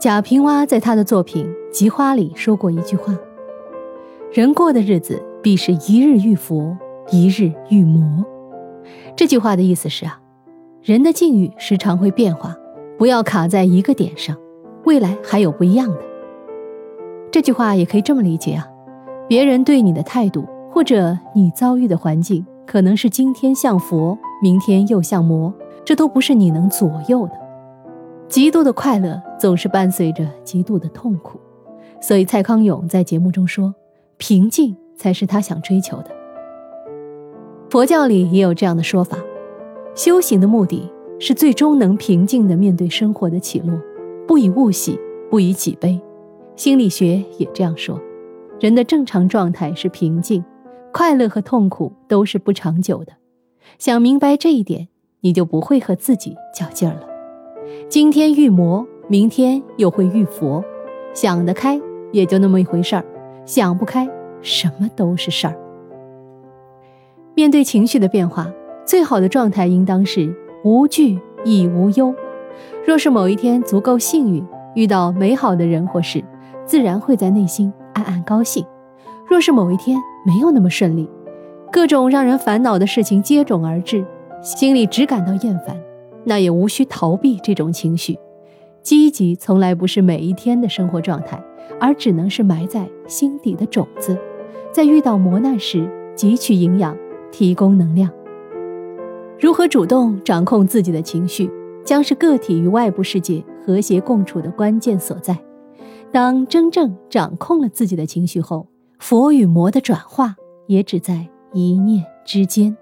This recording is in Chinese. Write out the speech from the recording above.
贾平凹在他的作品《菊花》里说过一句话：“人过的日子，必是一日遇佛，一日遇魔。”这句话的意思是啊，人的境遇时常会变化，不要卡在一个点上，未来还有不一样的。这句话也可以这么理解啊，别人对你的态度，或者你遭遇的环境，可能是今天像佛，明天又像魔，这都不是你能左右的。极度的快乐总是伴随着极度的痛苦，所以蔡康永在节目中说，平静才是他想追求的。佛教里也有这样的说法，修行的目的是最终能平静地面对生活的起落，不以物喜，不以己悲。心理学也这样说，人的正常状态是平静，快乐和痛苦都是不长久的。想明白这一点，你就不会和自己较劲儿了。今天遇魔，明天又会遇佛，想得开也就那么一回事儿，想不开，什么都是事儿。面对情绪的变化，最好的状态应当是无惧亦无忧。若是某一天足够幸运，遇到美好的人或事，自然会在内心暗暗高兴；若是某一天没有那么顺利，各种让人烦恼的事情接踵而至，心里只感到厌烦，那也无需逃避这种情绪。积极从来不是每一天的生活状态，而只能是埋在心底的种子，在遇到磨难时汲取营养。提供能量。如何主动掌控自己的情绪，将是个体与外部世界和谐共处的关键所在。当真正掌控了自己的情绪后，佛与魔的转化也只在一念之间。